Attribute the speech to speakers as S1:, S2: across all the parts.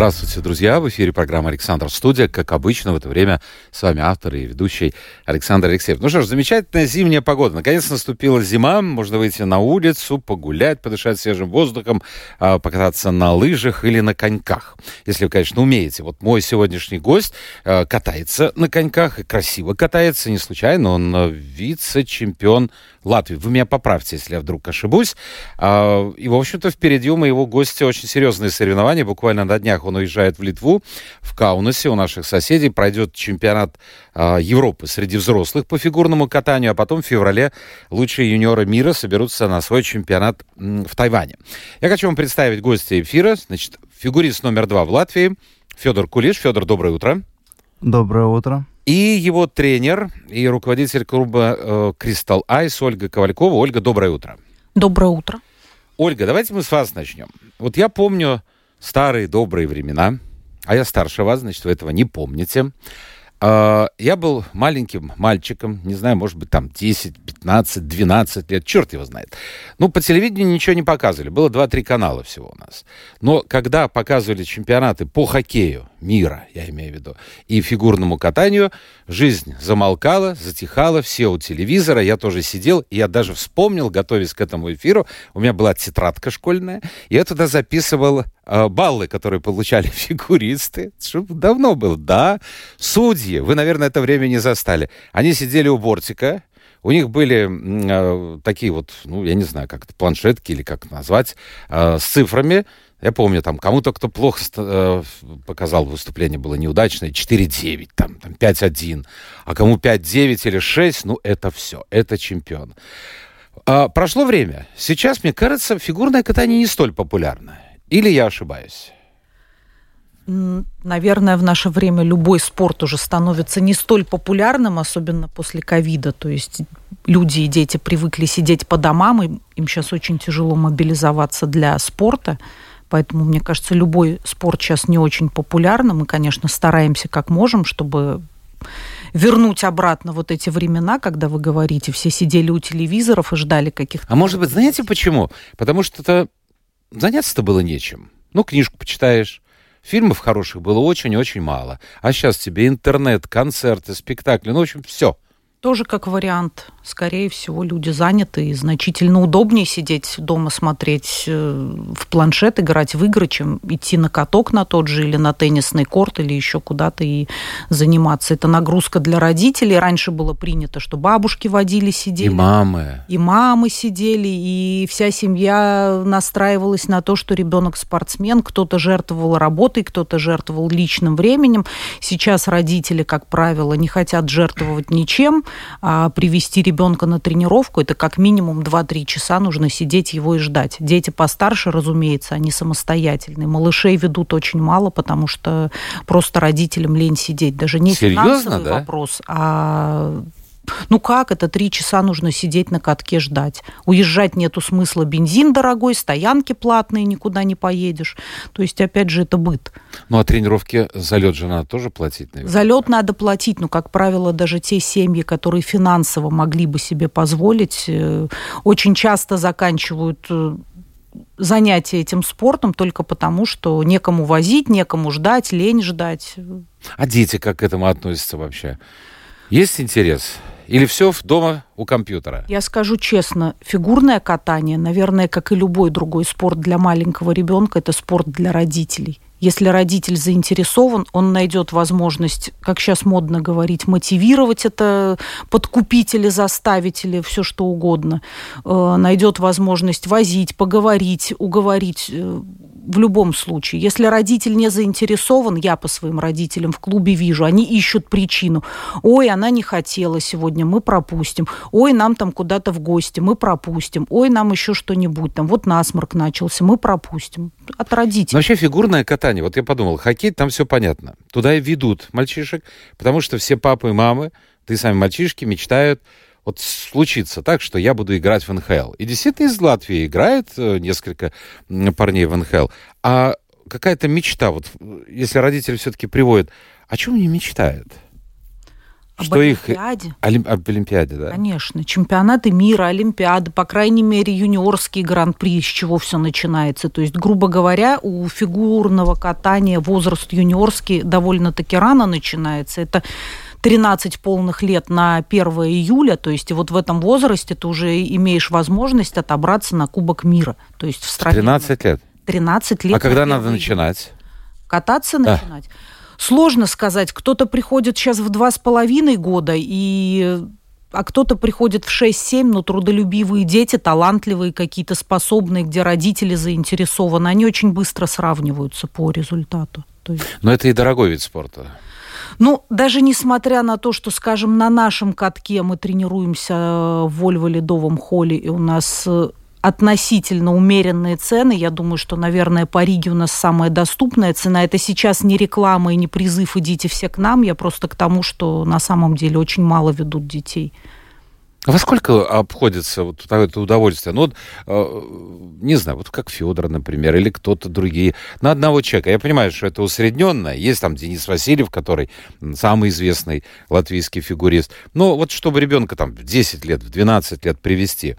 S1: Здравствуйте, друзья! В эфире программа «Александр Студия». Как обычно, в это время с вами автор и ведущий Александр Алексеев. Ну что ж, замечательная зимняя погода. Наконец наступила зима. Можно выйти на улицу, погулять, подышать свежим воздухом, а, покататься на лыжах или на коньках. Если вы, конечно, умеете. Вот мой сегодняшний гость а, катается на коньках и красиво катается. Не случайно, он а, вице-чемпион Латвии. Вы меня поправьте, если я вдруг ошибусь. И, в общем-то, впереди у моего гостя очень серьезные соревнования. Буквально на днях он уезжает в Литву, в Каунасе у наших соседей пройдет чемпионат э, Европы среди взрослых по фигурному катанию, а потом в феврале лучшие юниоры мира соберутся на свой чемпионат в Тайване. Я хочу вам представить гостя эфира, значит, фигурист номер два в Латвии, Федор Кулиш. Федор, доброе утро.
S2: Доброе утро.
S1: И его тренер и руководитель клуба Кристал э, Айс Ольга Ковалькова. Ольга, доброе утро.
S3: Доброе утро.
S1: Ольга, давайте мы с вас начнем. Вот я помню старые добрые времена, а я старше вас, значит, вы этого не помните. А, я был маленьким мальчиком, не знаю, может быть, там 10, 15, 12 лет, черт его знает. Ну, по телевидению ничего не показывали, было 2-3 канала всего у нас. Но когда показывали чемпионаты по хоккею мира, я имею в виду, и фигурному катанию, жизнь замолкала, затихала, все у телевизора, я тоже сидел, и я даже вспомнил, готовясь к этому эфиру, у меня была тетрадка школьная, и я туда записывал баллы, которые получали фигуристы, давно был, да, судьи, вы, наверное, это время не застали. Они сидели у бортика, у них были э, такие вот, ну, я не знаю, как это, планшетки или как назвать, э, с цифрами. Я помню, там, кому-то, кто плохо э, показал выступление, было неудачное, 4-9, там, там 5-1. А кому 5-9 или 6, ну, это все, это чемпион. А, прошло время. Сейчас, мне кажется, фигурное катание не столь популярно. Или я ошибаюсь?
S3: Наверное, в наше время любой спорт уже становится не столь популярным, особенно после ковида. То есть люди и дети привыкли сидеть по домам, и им сейчас очень тяжело мобилизоваться для спорта. Поэтому, мне кажется, любой спорт сейчас не очень популярный. Мы, конечно, стараемся как можем, чтобы вернуть обратно вот эти времена, когда вы говорите, все сидели у телевизоров и ждали каких-то...
S1: А может быть, знаете почему? Потому что это заняться-то было нечем. Ну, книжку почитаешь, Фильмов хороших было очень-очень мало. А сейчас тебе интернет, концерты, спектакли, ну, в общем, все.
S3: Тоже как вариант скорее всего, люди заняты, и значительно удобнее сидеть дома, смотреть э, в планшет, играть в игры, чем идти на каток на тот же или на теннисный корт или еще куда-то и заниматься. Это нагрузка для родителей. Раньше было принято, что бабушки водили, сидели. И
S1: мамы.
S3: И мамы сидели, и вся семья настраивалась на то, что ребенок спортсмен, кто-то жертвовал работой, кто-то жертвовал личным временем. Сейчас родители, как правило, не хотят жертвовать ничем, а привести ребенка на тренировку, это как минимум 2-3 часа нужно сидеть его и ждать. Дети постарше, разумеется, они самостоятельные. Малышей ведут очень мало, потому что просто родителям лень сидеть. Даже не
S1: Серьезно,
S3: финансовый
S1: да?
S3: вопрос, а ну как это, три часа нужно сидеть на катке ждать. Уезжать нету смысла, бензин дорогой, стоянки платные, никуда не поедешь. То есть, опять же, это быт.
S1: Ну а тренировки за лед же надо тоже платить,
S3: наверное? За лед надо платить, но, как правило, даже те семьи, которые финансово могли бы себе позволить, э, очень часто заканчивают э, занятия этим спортом только потому, что некому возить, некому ждать, лень ждать.
S1: А дети как к этому относятся вообще? Есть интерес? Или все дома у компьютера?
S3: Я скажу честно, фигурное катание, наверное, как и любой другой спорт для маленького ребенка, это спорт для родителей. Если родитель заинтересован, он найдет возможность, как сейчас модно говорить, мотивировать это, подкупить или заставить, или все что угодно. Э, найдет возможность возить, поговорить, уговорить э, в любом случае. Если родитель не заинтересован, я по своим родителям в клубе вижу, они ищут причину. Ой, она не хотела сегодня, мы пропустим. Ой, нам там куда-то в гости, мы пропустим. Ой, нам еще что-нибудь там, вот насморк начался, мы пропустим. От родителей.
S1: Но вообще фигурное катание, вот я подумал, хоккей, там все понятно. Туда и ведут мальчишек, потому что все папы и мамы, ты сами мальчишки, мечтают вот случится так, что я буду играть в НХЛ. И действительно из Латвии играет э, несколько парней в НХЛ. А какая-то мечта, вот если родители все-таки приводят, о чем они мечтают?
S3: Об что Олимпиаде.
S1: их Олим... об Олимпиаде, да?
S3: Конечно, чемпионаты мира, Олимпиады, по крайней мере юниорский гран-при, с чего все начинается. То есть, грубо говоря, у фигурного катания возраст юниорский довольно-таки рано начинается. Это 13 полных лет на 1 июля, то есть вот в этом возрасте ты уже имеешь возможность отобраться на Кубок мира. То есть в стране...
S1: 13 лет?
S3: 13 лет.
S1: А когда надо июля. начинать?
S3: Кататься да. начинать? Сложно сказать. Кто-то приходит сейчас в два с половиной года, и а кто-то приходит в 6-7, но трудолюбивые дети, талантливые какие-то, способные, где родители заинтересованы, они очень быстро сравниваются по результату.
S1: есть... Но это и дорогой вид спорта.
S3: Ну, даже несмотря на то, что, скажем, на нашем катке мы тренируемся в Вольво-Ледовом холле, и у нас э, относительно умеренные цены. Я думаю, что, наверное, по Риге у нас самая доступная цена. Это сейчас не реклама и не призыв «идите все к нам». Я просто к тому, что на самом деле очень мало ведут детей.
S1: Во сколько обходится вот это удовольствие? Ну, вот, э, не знаю, вот как Федор, например, или кто-то другие, на одного человека. Я понимаю, что это усредненное. Есть там Денис Васильев, который самый известный латвийский фигурист. Но вот чтобы ребенка там в 10 лет, в 12 лет привести,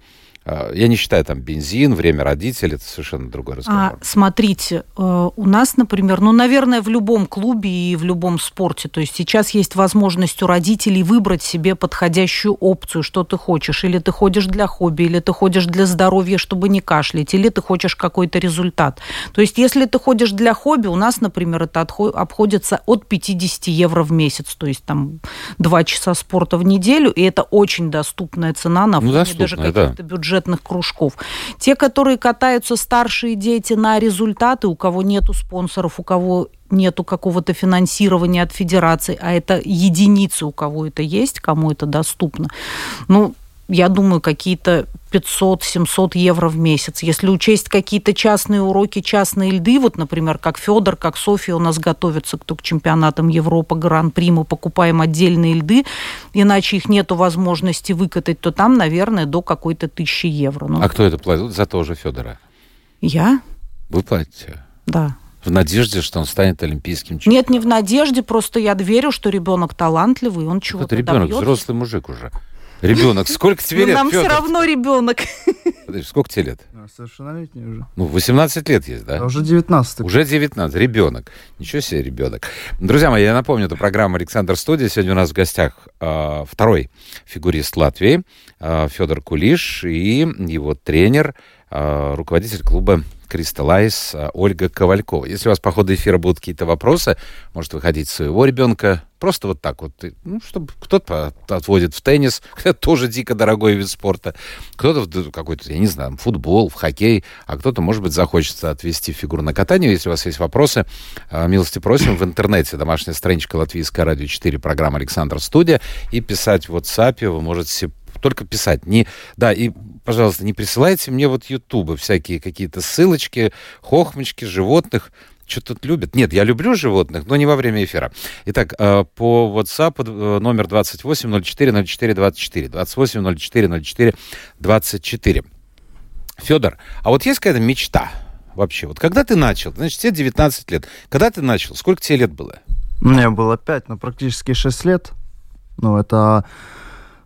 S1: я не считаю там бензин, время родителей, это совершенно другой разговор.
S3: А, смотрите, э, у нас, например, ну, наверное, в любом клубе и в любом спорте, то есть сейчас есть возможность у родителей выбрать себе подходящую опцию, что ты хочешь. Или ты ходишь для хобби, или ты ходишь для здоровья, чтобы не кашлять, или ты хочешь какой-то результат. То есть если ты ходишь для хобби, у нас, например, это обходится от 50 евро в месяц, то есть там 2 часа спорта в неделю, и это очень доступная цена на
S1: фоне ну, даже каких-то
S3: да. бюджетных бюджетных кружков. Те, которые катаются старшие дети на результаты, у кого нету спонсоров, у кого нету какого-то финансирования от федерации, а это единицы, у кого это есть, кому это доступно. Ну, я думаю, какие-то 500-700 евро в месяц. Если учесть какие-то частные уроки, частные льды, вот, например, как Федор, как София у нас готовятся к, к чемпионатам Европы, Гран-при, мы покупаем отдельные льды, иначе их нету возможности выкатать, то там, наверное, до какой-то тысячи евро.
S1: Ну, а кто это платит за тоже Федора?
S3: Я.
S1: Вы платите?
S3: Да.
S1: В надежде, что он станет олимпийским
S3: чемпионом? Нет, не в надежде, просто я верю, что ребенок талантливый, он чего-то Это
S1: ребенок, добьется. взрослый мужик уже. Ребенок. Сколько тебе ну, лет,
S3: Нам все равно ребенок.
S1: Подожди, сколько тебе лет?
S2: Совершеннолетний уже.
S1: Ну, 18 лет есть, да?
S2: А уже 19.
S1: Уже 19. Ребенок. Ничего себе, ребенок. Друзья мои, я напомню, это программа «Александр Студия». Сегодня у нас в гостях э, второй фигурист Латвии э, а, Федор Кулиш и его тренер, э, руководитель клуба Кристаллайз Ольга Ковалькова. Если у вас по ходу эфира будут какие-то вопросы, может выходить своего ребенка, просто вот так вот, ну, чтобы кто-то отводит в теннис, это тоже дико дорогой вид спорта, кто-то в какой-то, я не знаю, футбол, в хоккей, а кто-то, может быть, захочется отвести фигуру на катание. Если у вас есть вопросы, а, милости просим. В интернете, домашняя страничка Латвийская радио 4, программа Александр Студия, и писать в WhatsApp вы можете только писать. Не, да, и, пожалуйста, не присылайте мне вот ютубы всякие какие-то ссылочки, хохмочки, животных. Что тут любят? Нет, я люблю животных, но не во время эфира. Итак, э, по WhatsApp э, номер 28 04 04 24. 28 04 04 24. Федор, а вот есть какая-то мечта вообще? Вот когда ты начал? Значит, тебе 19 лет. Когда ты начал? Сколько тебе лет было?
S2: Мне было 5, но практически 6 лет. Ну, это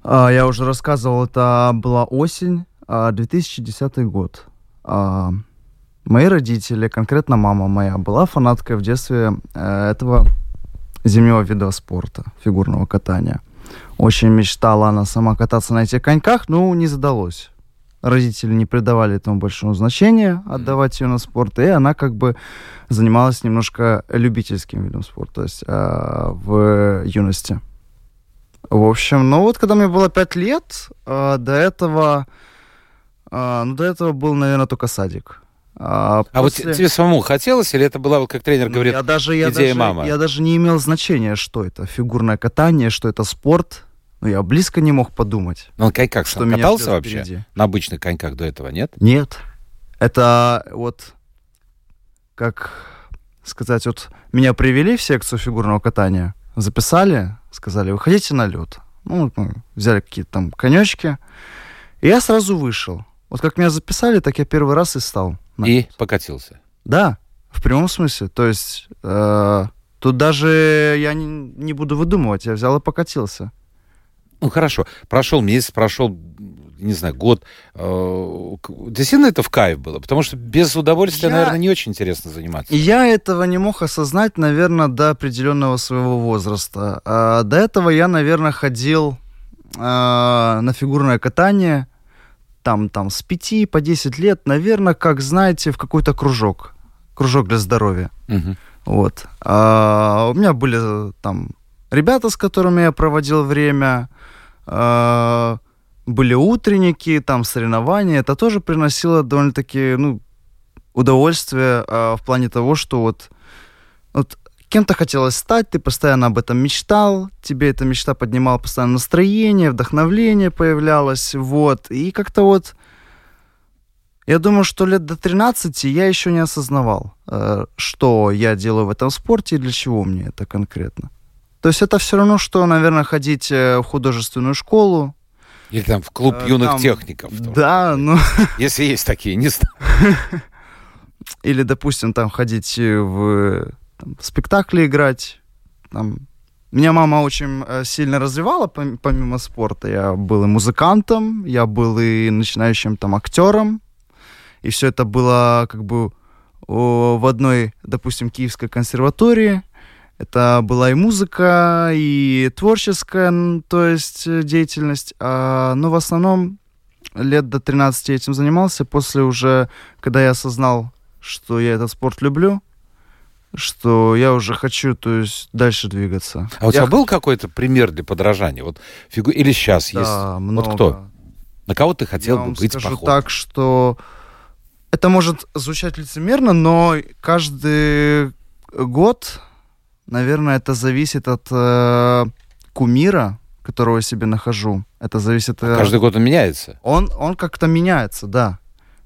S2: я уже рассказывал, это была осень, 2010 а, год. А, мои родители, конкретно мама моя, была фанаткой в детстве э, этого зимнего вида спорта, фигурного катания. Очень мечтала она сама кататься на этих коньках, но не задалось. Родители не придавали этому большого значения, отдавать ее на спорт, и она как бы занималась немножко любительским видом спорта, то есть э, в юности. В общем, ну вот, когда мне было 5 лет, э, до этого, э, ну, до этого был, наверное, только садик.
S1: А, после... а вот тебе самому хотелось, или это была, как тренер ну, говорит, я даже, я идея
S2: даже,
S1: мама?
S2: Я даже не имел значения, что это фигурное катание, что это спорт. Ну, я близко не мог подумать.
S1: Но он коньках что катался вообще? Впереди. На обычных коньках до этого, нет?
S2: Нет. Это вот, как сказать, вот меня привели в секцию фигурного катания, записали, сказали, выходите на лед. Ну, мы взяли какие-то там конечки. И я сразу вышел. Вот как меня записали, так я первый раз и стал. на
S1: И
S2: это.
S1: покатился.
S2: Да, в прямом смысле. То есть э, тут даже я не, не буду выдумывать, я взял и покатился.
S1: Ну хорошо, прошел месяц, прошел, не знаю, год. Э, Действительно это в кайф было? Потому что без удовольствия,
S2: Я-
S1: наверное, не очень интересно заниматься.
S2: Я этого не мог осознать, наверное, до определенного своего возраста. А до этого я, наверное, ходил а, на фигурное катание там, там с 5 по 10 лет, наверное, как знаете, в какой-то кружок. Кружок для здоровья.
S1: Мгм.
S2: Вот. А, у меня были э, там ребята, с которыми я проводил время. а, были утренники, там соревнования. Это тоже приносило довольно-таки ну, удовольствие а, в плане того, что вот, вот кем-то хотелось стать, ты постоянно об этом мечтал, тебе эта мечта поднимала постоянно настроение, вдохновление появлялось, вот. И как-то вот я думаю, что лет до 13 я еще не осознавал, э, что я делаю в этом спорте и для чего мне это конкретно. То есть это все равно, что, наверное, ходить э, в художественную школу.
S1: Или там в клуб
S2: Э,
S1: юных
S2: там-
S1: техников. тоже.
S2: Да, ну,
S1: Если есть такие, не знаю.
S2: или, допустим, там ходить э, в там, в спектакли играть. Там. Меня мама очень э, сильно развивала пом- помимо спорта. Я был и музыкантом, я был и начинающим там актером. И все это было как бы в одной, допустим, Киевской консерватории. Это была и музыка, и творческая, то есть э, деятельность. А, но в основном лет до 13 этим занимался. После уже, когда я осознал, что я этот спорт люблю, что я уже хочу, то есть, дальше двигаться.
S1: А у тебя
S2: Я
S1: был какой-то пример для подражания? Вот фигу... Или сейчас
S2: Да,
S1: есть?
S2: много.
S1: Вот кто? На кого ты хотел
S2: Я
S1: бы
S2: вам
S1: быть
S2: скажу
S1: похож?
S2: так, что это может звучать лицемерно, но каждый год, наверное, это зависит от э, кумира, которого я себе нахожу. Это зависит... э,
S1: Каждый год он меняется.
S2: Он, он как-то меняется, да.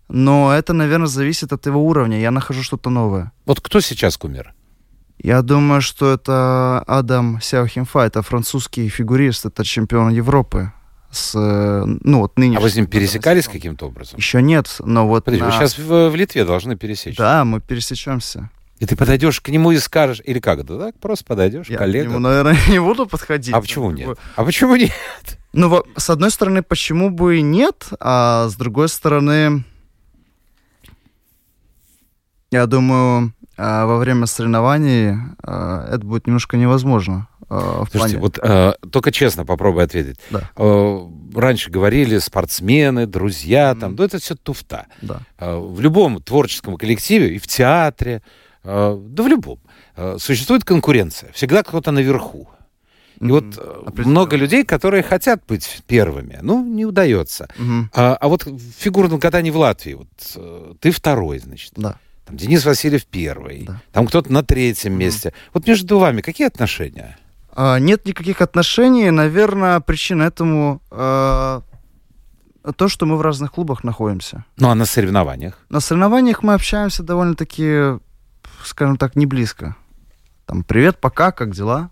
S2: Но это, наверное, зависит от его уровня. Я нахожу что-то новое.
S1: Вот кто сейчас кумир?
S2: Я думаю, что это Адам Сяохимфа, это французский фигурист, это чемпион Европы. С, э, ну, вот ныне.
S1: А вы с ним пересекались каким-то образом?
S2: Еще нет, но вот...
S1: Подожди, вы
S2: на-
S1: сейчас в, в Литве должны пересечь.
S2: Да, мы пересечемся.
S1: И ты подойдешь к нему и скажешь, или как это, так? Просто подойдешь,
S2: Я к
S1: коллега.
S2: нему, наверное, не буду подходить.
S1: А почему нет? А почему нет?
S2: Ну, с одной стороны, почему бы и нет, а с другой стороны, я думаю, а, во время соревнований а, это будет немножко невозможно. а, в
S1: Слушайте,
S2: плане-
S1: вот э, только честно попробуй ответить.
S2: Да.
S1: Э, раньше говорили спортсмены, друзья, там,
S2: Мгм.
S1: ну это все туфта.
S2: Да.
S1: Э, в любом творческом коллективе, и в театре, э, да в любом, э, существует конкуренция. Всегда кто-то наверху. И
S2: Мгм.
S1: вот э,
S2: Определенно.
S1: много людей, которые хотят быть первыми, ну, не удается.
S2: Мгм.
S1: А, а вот в фигурном катании в Латвии, вот э, ты второй, значит.
S2: Да.
S1: Там Денис Васильев первый,
S2: Да.
S1: там кто-то на третьем
S2: Мгм.
S1: месте. Вот между вами какие отношения?
S2: А, Нет никаких отношений. Наверное, причина этому а, то, что мы в разных клубах находимся.
S1: Ну, а на соревнованиях?
S2: На соревнованиях мы общаемся довольно-таки, скажем так, не близко. Там, привет, пока, как дела?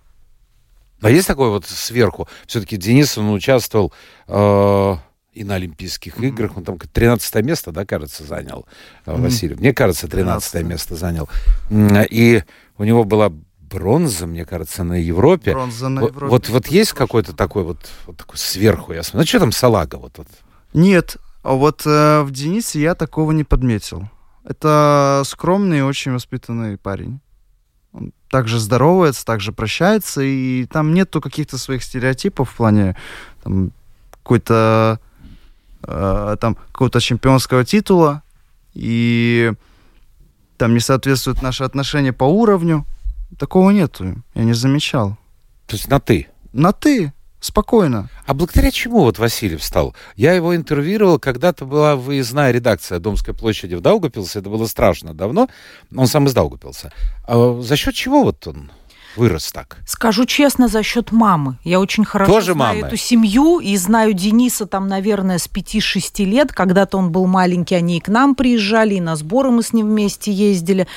S1: А есть такое вот сверху? Все-таки Денис, он участвовал э, и на Олимпийских
S2: Мгм.
S1: играх, он там 13 место, да, кажется, занял э. Васильев. Мне кажется, 13
S2: 13-е.
S1: место занял. И у него была бронза, мне кажется, на Европе.
S2: Бронза на Европе.
S1: вот, вот есть какой-то такой вот, вот такой сверху, я смотрю. Ну, что там салага? Вот, вот.
S2: Нет, а вот э, в Денисе я такого не подметил. Это скромный и очень воспитанный парень. Он также здоровается, также прощается, и там нету каких-то своих стереотипов в плане там, какой-то э, там какого-то чемпионского титула, и там не соответствуют наши отношения по уровню. Такого нету, я не замечал.
S1: То есть на «ты».
S2: На ты, спокойно.
S1: А благодаря чему вот Васильев стал? Я его интервьюировал, когда-то была выездная редакция Домской площади в Даугапилсе, это было страшно давно, он сам из Даугапилса. А за счет чего вот он? Вырос так?
S3: Скажу честно, за счет мамы. Я очень хорошо
S1: Тоже
S3: знаю
S1: мамы?
S3: эту семью и знаю Дениса там, наверное, с 5-6 лет. Когда-то он был маленький, они и к нам приезжали, и на сборы мы с ним вместе ездили.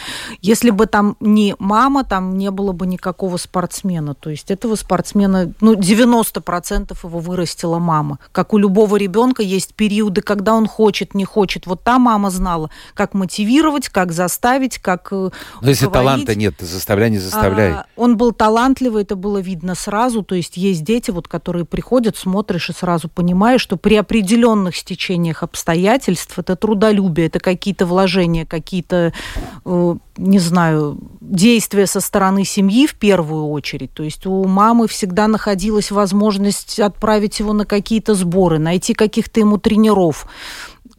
S3: Если бы там не мама, там не было бы никакого спортсмена. То есть этого спортсмена, ну, 90% его вырастила мама. Как у любого ребенка есть периоды, когда он хочет, не хочет. Вот та мама знала, как мотивировать, как заставить, как э,
S1: Но если таланта нет, заставляй, не заставляй.
S3: А, он был талантливый, это было видно сразу. То есть есть дети, вот, которые приходят, смотришь и сразу понимаешь, что при определенных стечениях обстоятельств это трудолюбие, это какие-то вложения, какие-то, э, не знаю, действия со стороны семьи в первую очередь. То есть у мамы всегда находилась возможность отправить его на какие-то сборы, найти каких-то ему тренеров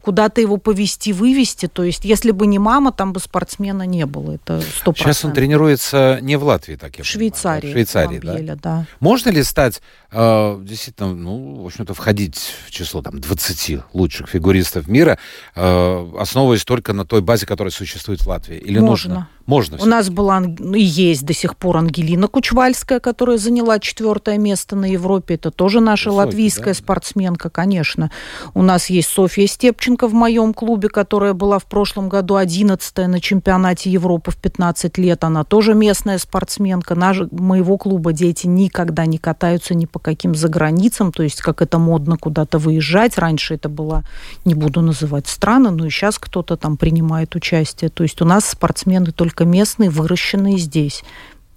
S3: куда-то его повести, вывести. То есть, если бы не мама, там бы спортсмена не было. Это сто
S1: Сейчас он тренируется не в Латвии, так я
S3: в
S1: понимаю,
S3: Швейцарии.
S1: да? В Швейцарии, да?
S3: Ламбьеле, да.
S1: Можно ли стать, э, действительно, ну, в общем-то, входить в число там 20 лучших фигуристов мира, э, основываясь только на той базе, которая существует в Латвии? Или
S3: Можно.
S1: нужно? Можно.
S3: У нас была ну, и есть до сих пор Ангелина Кучвальская, которая заняла четвертое место на Европе. Это тоже наша
S1: Высокий,
S3: латвийская
S1: да?
S3: спортсменка, конечно. У нас есть Софья Степченко в моем клубе, которая была в прошлом году 11 на чемпионате Европы в 15 лет. Она тоже местная спортсменка. Наш, моего клуба дети никогда не катаются ни по каким заграницам, то есть как это модно куда-то выезжать. Раньше это было, не буду называть страны, но и сейчас кто-то там принимает участие. То есть у нас спортсмены только местные, выращенные здесь.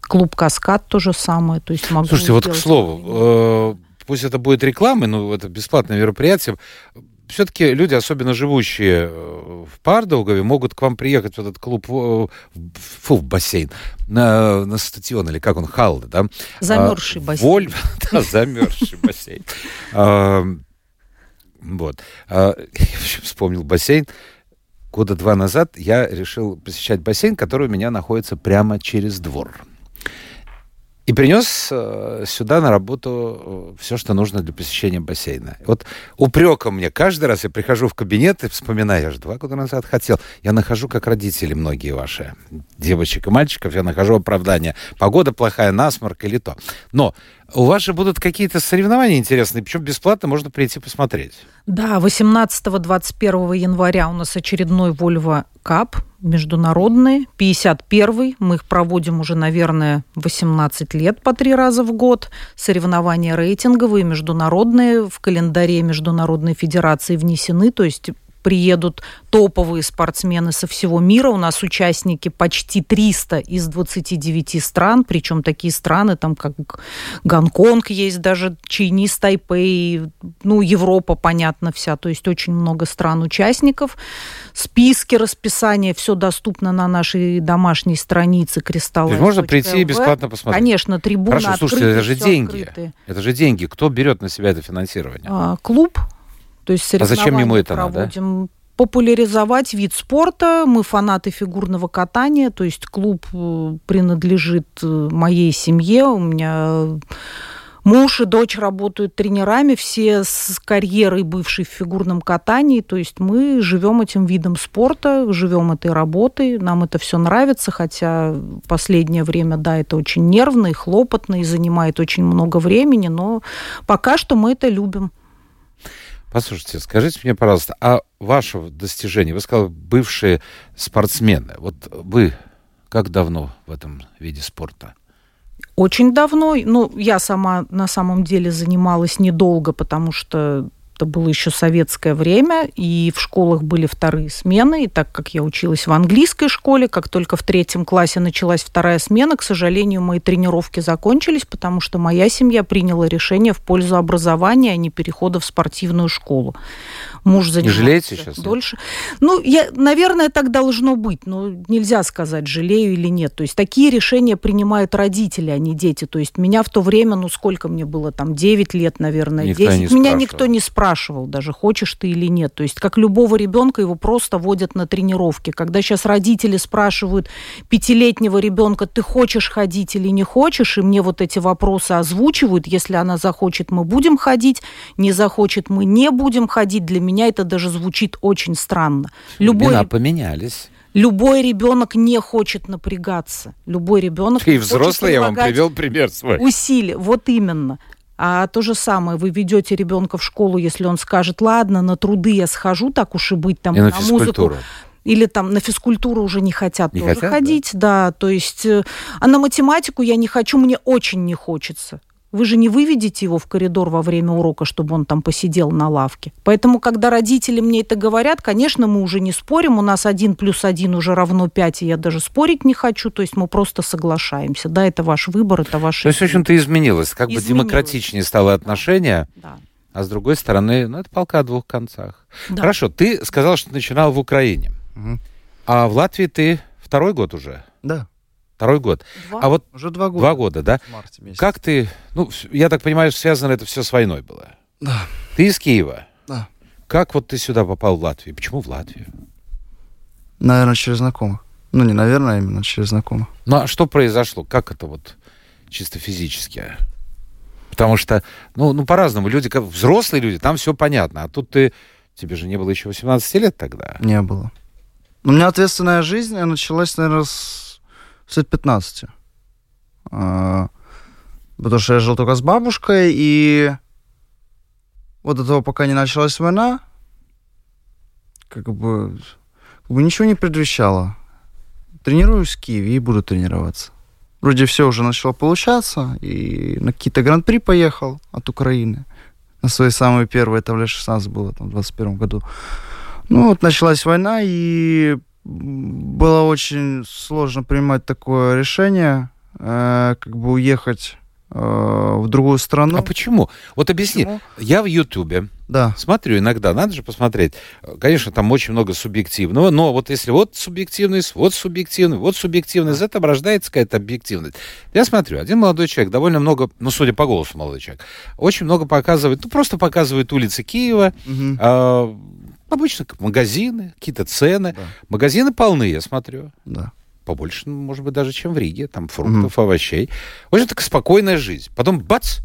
S3: Клуб «Каскад» то же самое. То есть могу
S1: Слушайте, вот к слову, э, пусть это будет рекламой, но это бесплатное мероприятие. Все-таки люди, особенно живущие э, в Пардаугове, могут к вам приехать в этот клуб, фу, в бассейн, на, на стадион, или как он, Халл, да?
S3: Замерзший
S1: А,
S3: бассейн.
S1: Воль, да, замерзший бассейн. А, Вот. А, Я вспомнил бассейн. Года два назад я решил посещать бассейн, который у меня находится прямо через двор. И принес э, сюда на работу все, что нужно для посещения бассейна. Вот упреком мне каждый раз я прихожу в кабинет и вспоминаю, я же два года назад хотел. Я нахожу, как родители многие ваши, девочек и мальчиков, я нахожу оправдание. Погода плохая, насморк или то. Но у вас же будут какие-то соревнования интересные, причем бесплатно можно прийти посмотреть.
S3: Да, 18-21 января у нас очередной Volvo Cup международный, 51-й. Мы их проводим уже, наверное, 18 лет по три раза в год. Соревнования рейтинговые, международные, в календаре Международной Федерации внесены, то есть приедут топовые спортсмены со всего мира. У нас участники почти 300 из 29 стран, причем такие страны, там как Гонконг есть, даже Чайниз, Тайпей, ну, Европа, понятно, вся. То есть очень много стран-участников. Списки, расписание, все доступно на нашей домашней странице
S1: есть можно прийти и бесплатно посмотреть?
S3: Конечно, трибуны
S1: Хорошо, слушайте,
S3: открыты,
S1: это же деньги.
S3: открыто.
S1: Это же деньги. Кто берет на себя это финансирование?
S3: А, клуб, то есть
S1: А зачем ему это надо?
S3: проводим. Популяризовать вид спорта. Мы фанаты фигурного катания, то есть клуб э, принадлежит э, моей семье. У меня муж и дочь работают тренерами, все с карьерой бывшей в фигурном катании. То есть мы живем этим видом спорта, живем этой работой. Нам это все нравится, хотя последнее время, да, это очень нервно и хлопотно, и занимает очень много времени, но пока что мы это любим.
S1: Послушайте, скажите мне, пожалуйста, а ваше достижение, вы сказали, бывшие спортсмены, вот вы как давно в этом виде спорта?
S3: Очень давно. Ну, я сама на самом деле занималась недолго, потому что это было еще советское время, и в школах были вторые смены. И так как я училась в английской школе, как только в третьем классе началась вторая смена, к сожалению, мои тренировки закончились, потому что моя семья приняла решение в пользу образования, а не перехода в спортивную школу. Муж занимался
S1: жалеете сейчас, нет?
S3: дольше. Ну, я, наверное, так должно быть, но нельзя сказать, жалею или нет. То есть такие решения принимают родители, а не дети. То есть меня в то время, ну сколько мне было, там 9 лет, наверное,
S1: Никто
S3: 10.
S1: не
S3: меня никто не спрашивал даже, хочешь ты или нет. То есть как любого ребенка его просто водят на тренировки. Когда сейчас родители спрашивают пятилетнего ребенка, ты хочешь ходить или не хочешь, и мне вот эти вопросы озвучивают, если она захочет, мы будем ходить, не захочет, мы не будем ходить. Для меня это даже звучит очень странно. Любой реб-
S1: поменялись.
S3: Любой ребенок не хочет напрягаться. Любой ребенок.
S1: Ты взрослый, я вам привел пример свой.
S3: Усилия. Вот именно. А то же самое, вы ведете ребенка в школу, если он скажет, ладно, на труды я схожу, так уж и быть, там,
S1: и на,
S3: на музыку. Или там на физкультуру уже не хотят
S1: не
S3: тоже
S1: хотят,
S3: ходить, да. да. То есть, э, а на математику я не хочу, мне очень не хочется. Вы же не выведете его в коридор во время урока, чтобы он там посидел на лавке. Поэтому, когда родители мне это говорят, конечно, мы уже не спорим. У нас один плюс один уже равно пять, и я даже спорить не хочу. То есть мы просто соглашаемся. Да, это ваш выбор, это ваше...
S1: То есть, в общем-то, изменилось. Как изменилось. бы демократичнее стало отношение. Да. А с другой стороны, ну, это полка о двух концах. Да. Хорошо, ты сказал, что начинал в Украине. Угу. А в Латвии ты второй год уже?
S2: Да.
S1: Второй год.
S2: Два?
S1: А вот
S2: уже два года.
S1: Два года, да? Как ты, ну, я так понимаю, связано это все с войной было.
S2: Да.
S1: Ты из Киева.
S2: Да.
S1: Как вот ты сюда попал в Латвию? Почему в Латвию?
S2: Наверное, через знакомых. Ну, не наверное, а именно через знакомых.
S1: Ну, а что произошло? Как это вот чисто физически? Потому что, ну, ну по-разному. Люди, как взрослые люди, там все понятно. А тут ты, тебе же не было еще 18 лет тогда.
S2: Не было. У меня ответственная жизнь началась, наверное, с лет 15. А, потому что я жил только с бабушкой, и вот до того, пока не началась война, как бы, как бы ничего не предвещало. Тренируюсь в Киеве и буду тренироваться. Вроде все уже начало получаться, и на какие-то гран-при поехал от Украины. На свои самые первые, в лет 16 было, там, в 21 году. Ну, вот началась война, и было очень сложно принимать такое решение, э, как бы уехать э, в другую страну.
S1: А почему? Вот объясни. Почему? Я в Ютубе
S2: да.
S1: смотрю иногда, надо же посмотреть. Конечно, там очень много субъективного, но вот если вот субъективность, вот субъективность, вот субъективность, из этого рождается какая-то объективность. Я смотрю, один молодой человек, довольно много, ну, судя по голосу молодой человек, очень много показывает, ну, просто показывает улицы Киева, угу. э, Обычно магазины, какие-то цены. Да. Магазины полны, я смотрю.
S2: Да.
S1: Побольше, может быть, даже, чем в Риге. Там фруктов, mm овощей. В общем, такая спокойная жизнь. Потом бац,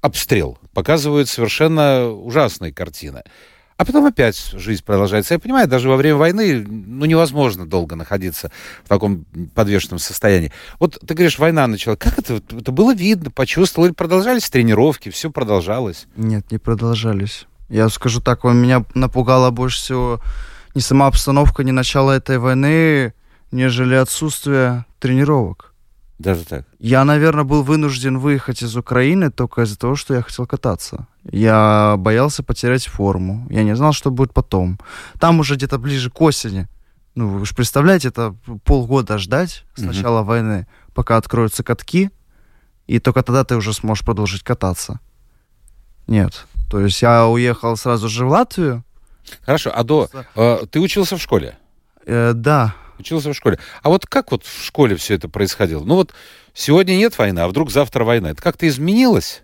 S1: обстрел. Показывают совершенно ужасные картины. А потом опять жизнь продолжается. Я понимаю, даже во время войны ну, невозможно долго находиться в таком подвешенном состоянии. Вот ты говоришь, война начала. Как это? Это было видно, почувствовал? Или продолжались тренировки? Все продолжалось?
S2: Нет, не продолжались. Я скажу так, меня напугало больше всего не сама обстановка, не начало этой войны, нежели отсутствие тренировок.
S1: Даже так?
S2: Я, наверное, был вынужден выехать из Украины только из-за того, что я хотел кататься. Я боялся потерять форму. Я не знал, что будет потом. Там уже где-то ближе к осени. Ну, вы же представляете, это полгода ждать с начала mm-hmm. войны, пока откроются катки, и только тогда ты уже сможешь продолжить кататься. Нет. То есть я уехал сразу же в Латвию.
S1: Хорошо, а до... Э, ты учился в школе?
S2: Э, да.
S1: Учился в школе. А вот как вот в школе все это происходило? Ну вот сегодня нет войны, а вдруг завтра война. Это как-то изменилось?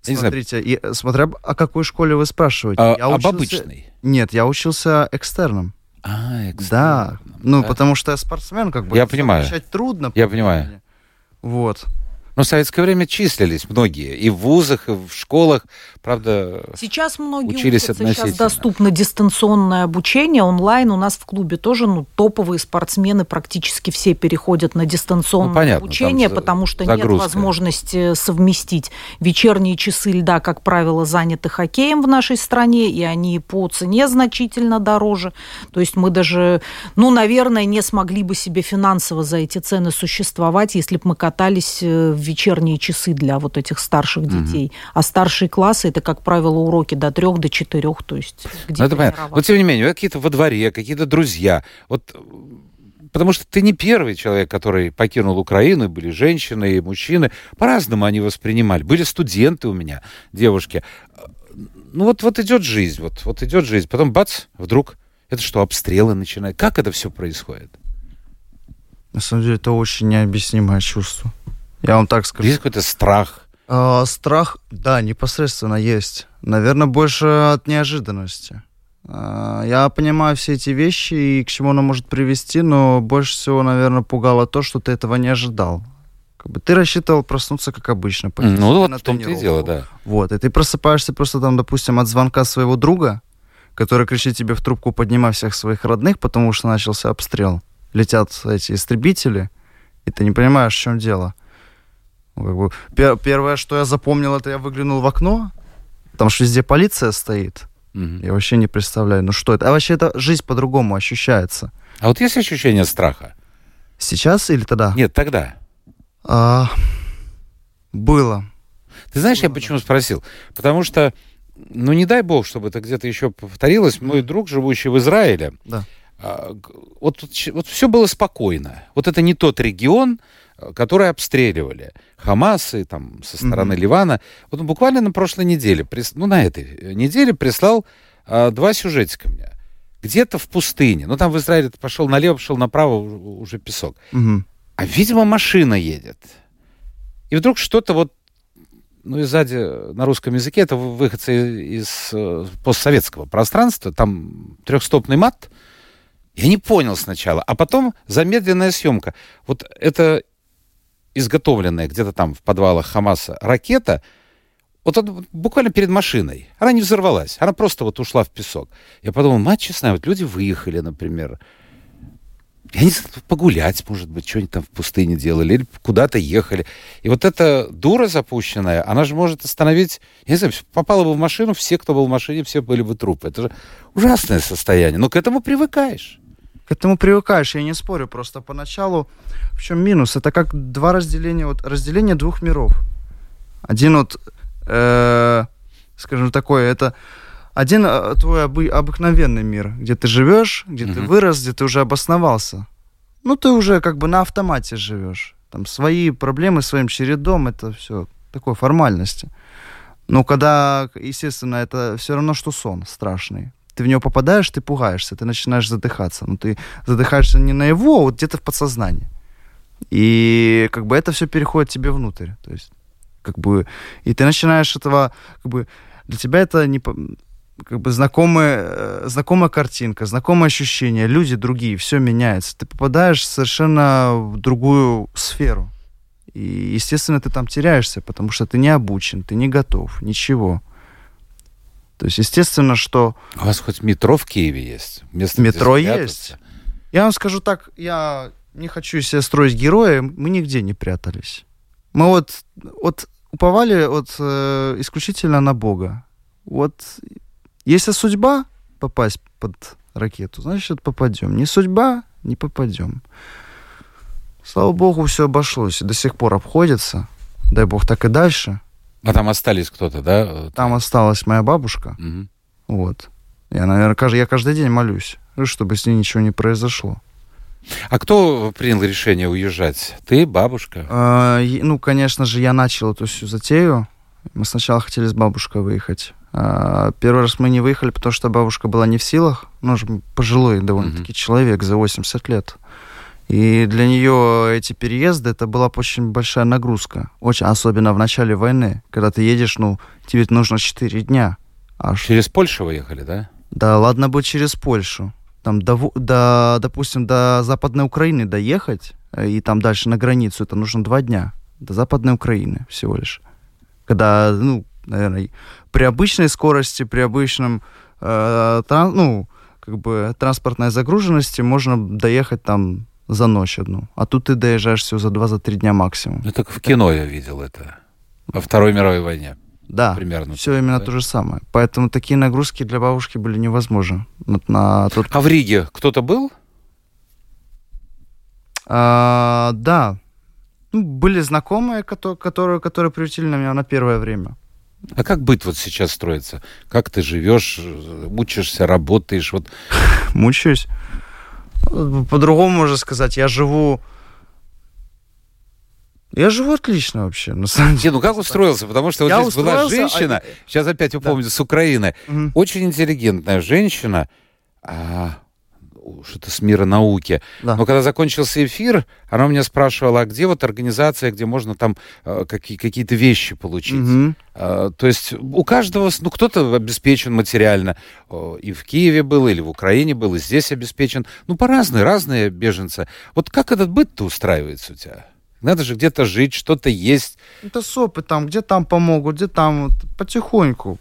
S2: Смотрите, и, смотря о какой школе вы спрашиваете.
S1: А, я об учился... обычной?
S2: Нет, я учился экстерном.
S1: А, экстерном.
S2: Да, ну да? потому что я спортсмен, как бы.
S1: Я понимаю.
S2: трудно.
S1: Я понимаю.
S2: Вот.
S1: Но в советское время числились многие и в вузах, и в школах, правда,
S3: Сейчас многие
S1: учились
S3: учатся, сейчас доступно дистанционное обучение онлайн. У нас в клубе тоже ну, топовые спортсмены практически все переходят на дистанционное ну, понятно, обучение, потому что загрузка. нет возможности совместить. Вечерние часы льда, как правило, заняты хоккеем в нашей стране, и они по цене значительно дороже. То есть мы даже, ну, наверное, не смогли бы себе финансово за эти цены существовать, если бы мы катались э, в вечерние часы для вот этих старших детей. Угу. А старшие классы это, как правило, уроки до трех, до четырех, то есть где
S1: ну, это понятно. Но тем не менее, какие-то во дворе, какие-то друзья. Вот потому что ты не первый человек, который покинул Украину, были женщины и мужчины, по-разному они воспринимали. Были студенты у меня, девушки. Ну вот, вот идет жизнь, вот, вот идет жизнь, потом бац, вдруг, это что, обстрелы начинают? Как это все происходит?
S2: На самом деле, это очень необъяснимое чувство. Я вам так скажу.
S1: Есть какой-то страх?
S2: Э, страх, да, непосредственно есть. Наверное, больше от неожиданности. Э, я понимаю все эти вещи и к чему оно может привести, но больше всего, наверное, пугало то, что ты этого не ожидал. Как бы ты рассчитывал проснуться как обычно.
S1: Ну вот в том-то и дело, да.
S2: Вот, и ты просыпаешься просто там, допустим, от звонка своего друга, который кричит тебе в трубку «поднимай всех своих родных», потому что начался обстрел. Летят эти истребители, и ты не понимаешь, в чем дело. Как бы, пер- первое, что я запомнил, это я выглянул в окно, там же везде полиция стоит.
S1: Мгм.
S2: Я вообще не представляю, ну что это. А вообще это жизнь по-другому ощущается.
S1: А вот есть ощущение страха?
S2: Сейчас или тогда?
S1: Нет, тогда.
S2: А, было.
S1: Ты знаешь, я почему спросил? Потому что, ну не дай бог, чтобы это где-то еще повторилось. Мой друг, живущий в Израиле,
S2: Да.
S1: а, вот, вот все было спокойно. Вот это не тот регион, э, который обстреливали. Хамасы там со стороны
S2: Мгм.
S1: Ливана. Вот он буквально на прошлой неделе, ну на этой э, неделе прислал а, два сюжетика мне. Где-то в пустыне. Ну там в Израиле пошел налево, пошел направо, уже песок.
S2: Мгм.
S1: А, видимо, машина едет. И вдруг что-то вот, ну и сзади на русском языке, это вы- выходцы из э, постсоветского пространства, там трехстопный мат. Я не понял сначала, а потом замедленная съемка. Вот это изготовленная где-то там в подвалах Хамаса ракета, вот вот буквально перед машиной. Она не взорвалась, она просто вот ушла в песок. Я подумал, мать честная, вот люди выехали, например, я не знаю, погулять, может быть, что-нибудь там в пустыне делали, или куда-то ехали. И вот эта дура запущенная, она же может остановить, я не знаю, попала бы в машину, все, кто был в машине, все были бы трупы. Это же ужасное состояние, но к этому привыкаешь.
S2: К этому привыкаешь, я не спорю, просто поначалу в чем минус? Это как два разделения, вот разделение двух миров. Один вот, э, скажем такое, это один э, твой обы- обыкновенный мир, где ты живешь, где ты
S1: Мгм.
S2: вырос, где ты уже обосновался. Ну, ты уже как бы на автомате живешь. Там свои проблемы своим чередом, это все такой формальности. Но когда, естественно, это все равно, что сон страшный. Ты в него попадаешь, ты пугаешься, ты начинаешь задыхаться. Но ты задыхаешься не на его, а вот где-то в подсознании. И как бы это все переходит тебе внутрь. То есть, как бы, и ты начинаешь этого, как бы, для тебя это не, как бы знакомая, э, знакомая картинка, знакомое ощущение, люди другие, все меняется. Ты попадаешь совершенно в другую сферу. И, естественно, ты там теряешься, потому что ты не обучен, ты не готов, ничего. То есть, естественно, что
S1: У вас хоть метро в Киеве есть? Место,
S2: Метро есть. Я вам скажу так, я не хочу себя строить героя, мы нигде не прятались. Мы вот, вот уповали вот, э, исключительно на Бога. Вот если судьба попасть под ракету, значит попадем. Не судьба, не попадем. Слава Богу, все обошлось. И до сих пор обходится. Дай Бог так и дальше.
S1: А там остались кто-то, да?
S2: Там осталась моя бабушка.
S1: Мгм.
S2: Вот. Я, наверное, кажд- я каждый день молюсь, чтобы с ней ничего не произошло.
S1: А кто принял решение уезжать? Ты, бабушка?
S2: А, ну, конечно же, я начал эту всю затею. Мы сначала хотели с бабушкой выехать. А, первый раз мы не выехали, потому что бабушка была не в силах. Ну, же пожилой довольно-таки человек за 80 лет. И для нее эти переезды, это была очень большая нагрузка. Очень, особенно в начале войны, когда ты едешь, ну, тебе нужно 4 дня. Аж.
S1: Через Польшу выехали, да?
S2: Да, ладно бы через Польшу. Там до, до, допустим, до Западной Украины доехать, э, и там дальше на границу, это нужно два дня. До Западной Украины всего лишь. Когда, ну, наверное, при обычной скорости, при обычном, э, тран- ну, как бы транспортной загруженности можно доехать там за ночь одну. А тут ты доезжаешь всего за два, за три дня максимум.
S1: Ну, только в кино я видел это. Во Второй мировой войне.
S2: Да,
S1: примерно
S2: все
S1: так,
S2: именно
S1: да?
S2: то же самое. Поэтому такие нагрузки для бабушки были невозможны. Вот на тот
S1: А в Риге кто-то был?
S2: А, да. Ну, были знакомые, которые, которые, приютили на меня на первое время.
S1: А как быт вот сейчас строится? Как ты живешь, э, учишься, работаешь? Вот
S2: Мучаюсь. По-другому можно сказать. Я живу... Я живу отлично вообще, на самом деле.
S1: Не, ну как устроился? Потому что вот
S2: Я
S1: здесь была
S2: а-
S1: женщина, сейчас опять упомню, с Украины,
S2: Мгм.
S1: очень интеллигентная женщина, а, что-то с мира науки.
S2: Да.
S1: Но когда закончился эфир, она у меня спрашивала, а где вот организация, где можно там э, какие- какие-то вещи получить?
S2: Мгм.
S1: А, То есть у каждого, ну, кто-то обеспечен материально. О, И в Киеве был, или в Украине был, и здесь обеспечен. Ну, по-разные, разные беженцы. Вот как этот быт-то устраивается у тебя? Надо же где-то жить, что-то есть.
S2: Это с опытом, где там помогут, где там, вот, потихоньку.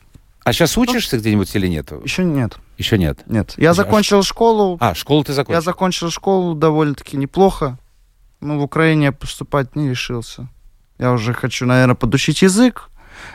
S1: А сейчас учишься где-нибудь или нет?
S2: Еще нет.
S1: Еще нет.
S2: Нет. Я
S1: А
S2: закончил школу.
S1: А, школу ты закончил?
S2: Я закончил школу довольно-таки неплохо. Но в Украине я поступать не решился. Я уже хочу, наверное, подучить язык.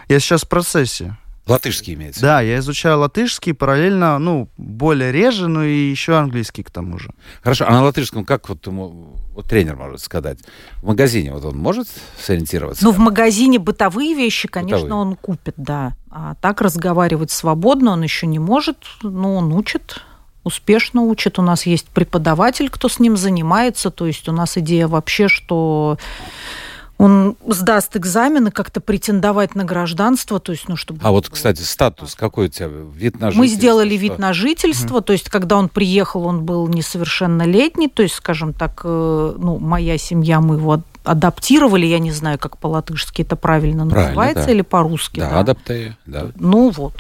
S2: Я сейчас в процессе.
S1: Латышский имеется.
S2: Да, я изучаю латышский параллельно, ну, более реже, ну и еще английский к тому же.
S1: Хорошо, а на латышском как вот, ему, вот тренер может сказать? В магазине вот он может сориентироваться?
S3: Ну, в магазине бытовые вещи, конечно,
S1: Бытовые.
S3: он купит, да. А так разговаривать свободно он еще не может, но он учит, успешно учит. У нас есть преподаватель, кто с ним занимается. То есть у нас идея вообще, что он сдаст экзамены, как-то претендовать на гражданство, то есть, ну, чтобы...
S1: А вот, кстати, статус какой у тебя? Вид на
S3: Мы
S1: жительство?
S3: сделали
S1: что?
S3: вид на жительство, то есть, когда он приехал, он был несовершеннолетний, то есть, скажем так, э, ну, моя семья, мы его адаптировали, я не знаю, как по-латышски это правильно,
S1: Правильно,
S3: называется,
S1: да.
S3: или по-русски.
S1: Да,
S3: да.
S1: адаптея, да.
S3: Ну вот.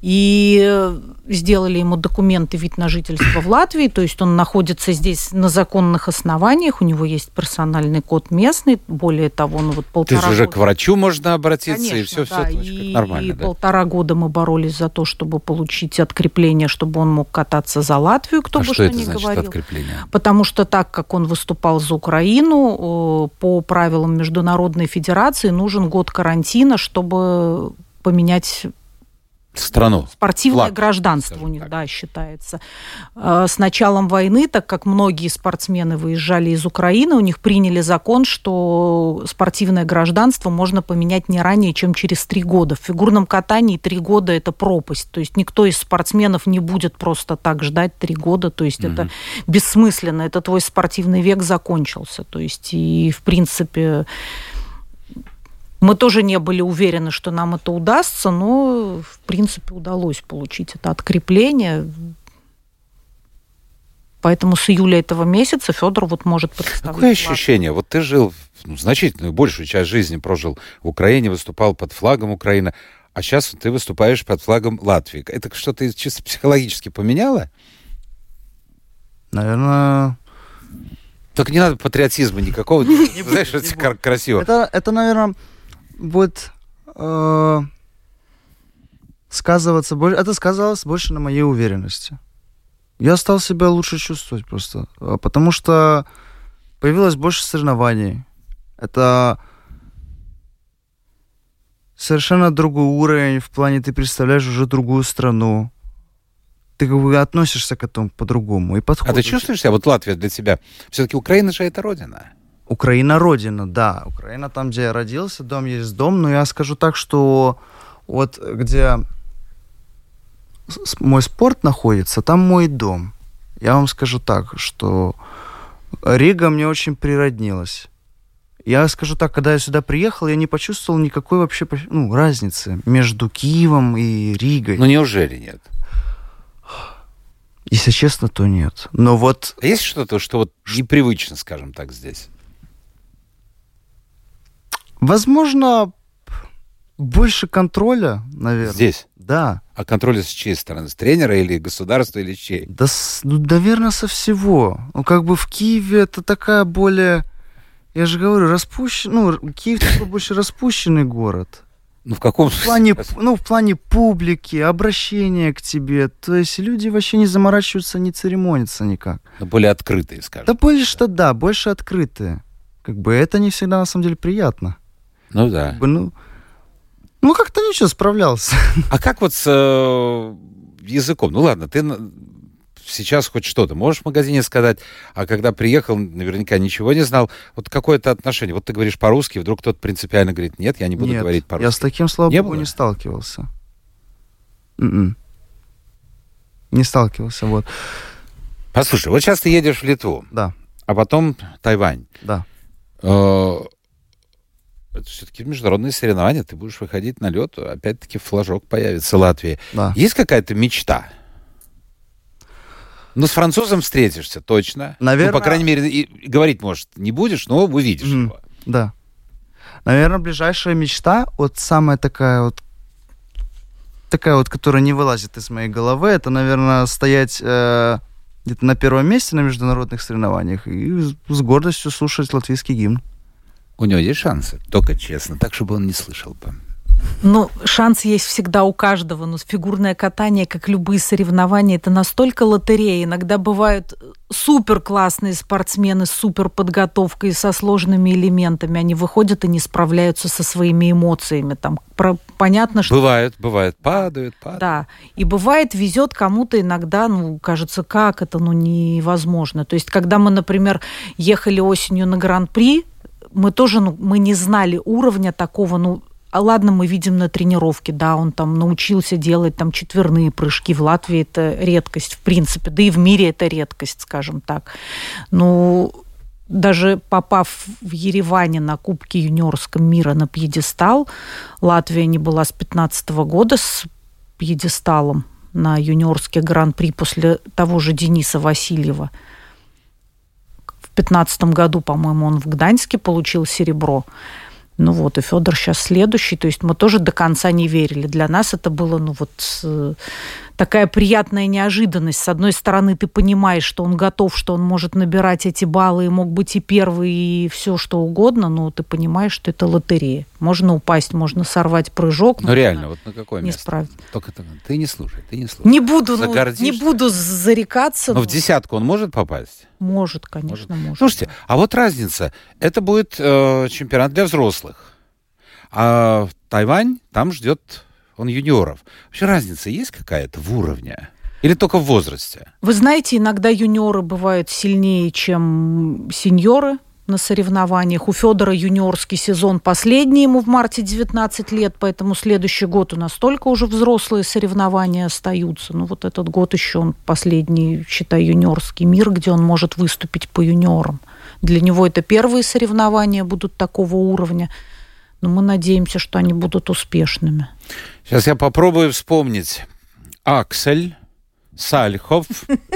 S3: И э, сделали ему документы вид на жительство в Латвии, то есть он находится здесь на законных основаниях, у него есть персональный код местный, более того, ну вот
S1: Ты
S3: полтора
S1: же уже
S3: года-
S1: к врачу можно обратиться, и
S3: Конечно,
S1: все,
S3: да.
S1: все
S3: и,
S1: нормально.
S3: и
S1: да.
S3: полтора года мы боролись за то, чтобы получить открепление, чтобы он мог кататься за Латвию, кто
S1: а
S3: бы
S1: что
S3: что,
S1: это
S3: ни
S1: значит,
S3: говорил.
S1: открепление?
S3: Потому что так как он выступал за Украину, по правилам Международной Федерации нужен год карантина, чтобы поменять
S1: Страну.
S3: спортивное
S1: Флаг,
S3: гражданство у них,
S1: так.
S3: да, считается. Э, С началом войны, так как многие спортсмены выезжали из Украины, у них приняли закон, что спортивное гражданство можно поменять не ранее, чем через три года. В фигурном катании три года – это пропасть. То есть никто из спортсменов не будет просто так ждать три года. То есть это бессмысленно. Это твой спортивный век закончился. То есть и, в принципе, мы тоже не были уверены, что нам это удастся, но, в принципе, удалось получить это открепление. Поэтому с июля этого месяца Федор вот может представлять.
S1: Какое
S3: Латвию.
S1: ощущение? Вот ты жил, ну, значительную, большую часть жизни прожил в Украине, выступал под флагом Украины, а сейчас ты выступаешь под флагом Латвии. Это что-то чисто психологически поменяло?
S2: Наверное,
S1: Только не надо патриотизма никакого. Знаешь, это красиво.
S2: это, это наверное, будет э, сказываться больше. Это сказалось больше на моей уверенности. Я стал себя лучше чувствовать просто. э, Потому что появилось больше соревнований. Это совершенно другой уровень в плане ты представляешь уже другую страну. Ты как бы относишься к этому по-другому и
S1: А
S2: подходишь.
S1: ты чувствуешь себя, вот Латвия для тебя, все-таки Украина же это родина.
S2: Украина родина, да. Украина там, где я родился, дом есть дом. Но я скажу так, что вот где мой спорт находится, там мой дом. Я вам скажу так, что Рига мне очень природнилась. Я скажу так, когда я сюда приехал, я не почувствовал никакой вообще ну, разницы между Киевом и Ригой.
S1: Ну неужели нет?
S2: Если честно, то нет. Но вот
S1: А есть что-то, что вот непривычно, скажем так, здесь?
S2: Возможно, больше контроля, наверное.
S1: Здесь?
S2: Да.
S1: А контроль с чьей стороны? С тренера или государства, или чьей?
S2: Да, ну, наверное, со всего. Ну, как бы в Киеве это такая более... Я же говорю, распущен... Ну, Киев такой больше распущенный город.
S1: Ну в каком
S2: В плане, ну, в плане публики, обращения к тебе. То есть люди вообще не заморачиваются, не церемонятся никак.
S1: Ну, более открытые, скажем.
S2: Да больше что да, больше открытые. Как бы это не всегда на самом деле приятно.
S1: Ну да.
S2: Как бы, ну, ну как-то ничего, справлялся.
S1: А как вот с э, языком? Ну ладно, ты сейчас хоть что-то можешь в магазине сказать, а когда приехал, наверняка ничего не знал. Вот какое-то отношение. Вот ты говоришь по-русски, вдруг кто-то принципиально говорит, нет, я не буду
S2: Нет,
S1: говорить по-русски.
S2: я с таким, слава
S1: Не
S2: богу,
S1: было?
S2: не сталкивался. М-м. Не сталкивался, вот.
S1: Послушай, вот сейчас ты едешь в Литву,
S2: Да,
S1: а потом Тайвань.
S2: да.
S1: Э, Это все-таки международные соревнования, ты будешь выходить на лед, опять-таки флажок появится Латвии.
S2: Да.
S1: Есть какая-то мечта? Ну, с французом встретишься, точно.
S2: Наверно-
S1: Ну, по крайней мере, и, говорить, может, не будешь, но увидишь
S2: Мгм.
S1: его.
S2: Да. Наверное, ближайшая мечта, вот самая такая вот, такая вот, которая не вылазит из моей головы, это, наверное, стоять э, где-то на первом месте на международных соревнованиях и с гордостью слушать латвийский гимн.
S1: У него есть шансы? Только честно, так, чтобы он не слышал бы.
S3: Ну, шанс есть всегда у каждого. Но фигурное катание, как любые соревнования, это настолько лотерея. Иногда бывают супер классные спортсмены с супер подготовкой, со сложными элементами. Они выходят и не справляются со своими эмоциями. Там про, понятно, что...
S1: Бывает, бывает. Падают, падают.
S3: Да. И бывает, везет кому-то иногда, ну, кажется, как это, ну, невозможно. То есть, когда мы, например, ехали осенью на Гран-при, мы тоже, ну, мы не знали уровня такого, ну, а ладно, мы видим на тренировке, да, он там научился делать там четверные прыжки. В Латвии это редкость, в принципе, да и в мире это редкость, скажем так. Ну, даже попав в Ереване на Кубке юниорском мира на пьедестал, Латвия не была с 15 года с пьедесталом на юниорский гран-при после того же Дениса Васильева. В 15 году, по-моему, он в Гданьске получил серебро. Ну вот, и Федор сейчас следующий. То есть мы тоже до конца не верили. Для нас это было, ну вот, э, такая приятная неожиданность. С одной стороны, ты понимаешь, что он готов, что он может набирать эти баллы, и мог быть и первый, и все что угодно, но ты понимаешь, что это лотерея. Можно упасть, можно сорвать прыжок.
S1: Ну реально, вот на какое
S3: не
S1: место?
S3: справиться.
S1: Только ты, ты не слушай, ты не слушай.
S3: Не буду, ну, не буду зарекаться.
S1: Но
S3: но
S1: в десятку он может попасть?
S3: Может, конечно, может.
S1: Слушайте, а вот разница. Это будет э, чемпионат для взрослых. А Тайвань там ждет он юниоров. Вообще разница есть какая-то в уровне? Или только в возрасте?
S3: Вы знаете, иногда юниоры бывают сильнее, чем сеньоры на соревнованиях. У Федора юниорский сезон последний, ему в марте 19 лет, поэтому следующий год у нас только уже взрослые соревнования остаются. Ну вот этот год еще он последний, считай, юниорский мир, где он может выступить по юниорам. Для него это первые соревнования будут такого уровня. Но мы надеемся, что они будут успешными.
S1: Сейчас я попробую вспомнить. Аксель, Сальхов,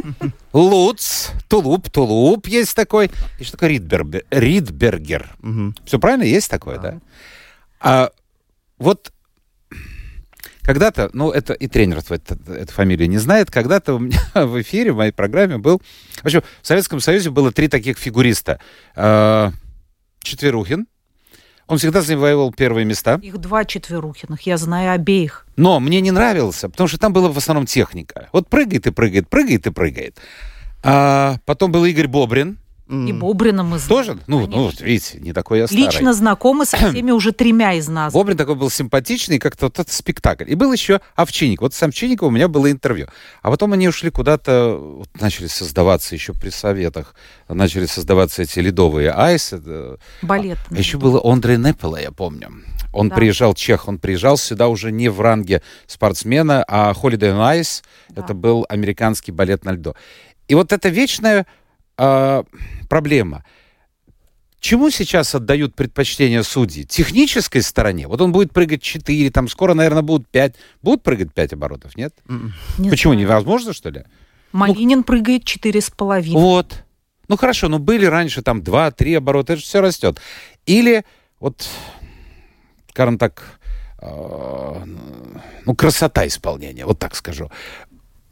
S1: Луц, Тулуп, Тулуп есть такой. И что такое Ридберг- Ридбергер?
S2: Мгм.
S1: Все правильно? Есть такое, да? А вот когда-то, ну, это и тренер твой это- эту фамилию не знает, когда-то у меня в эфире, в моей программе был... В общем, в Советском Союзе было три таких фигуриста. А, Четверухин. Он всегда завоевывал первые места.
S3: Их два четверухиных, я знаю обеих.
S1: Но мне не нравился, потому что там была в основном техника. Вот прыгает и прыгает, прыгает и прыгает. А потом был Игорь Бобрин.
S3: И. Бобрина мы знаем.
S1: Тоже? Ну, ну, вот видите, не такой я старый.
S3: Лично знакомы со всеми уже тремя из нас.
S1: Бобрин такой был симпатичный, как-то вот этот спектакль. И был еще Овчинник. Вот с Овчинником у меня было интервью. А потом они ушли куда-то, вот начали создаваться еще при советах, начали создаваться эти ледовые айсы.
S3: Балет.
S1: А еще было Ондре Непела, я помню. Он
S3: Да.
S1: приезжал, чех, он приезжал сюда уже не в ранге спортсмена, а Holiday on Ice.
S3: Да.
S1: Это был американский балет на льду. И вот это вечная а, проблема. Чему сейчас отдают предпочтение судьи? Технической стороне? Вот он будет прыгать 4, там скоро, наверное, будут 5. Будут прыгать 5 оборотов, нет?
S2: М.
S3: Не
S1: Почему? Невозможно, что ли?
S3: Малинин прыгает четыре с половиной.
S1: Вот. Ну хорошо, ну были раньше там 2-3 оборота, это же все растет. Или вот, скажем так, э, ну, красота исполнения, вот так скажу.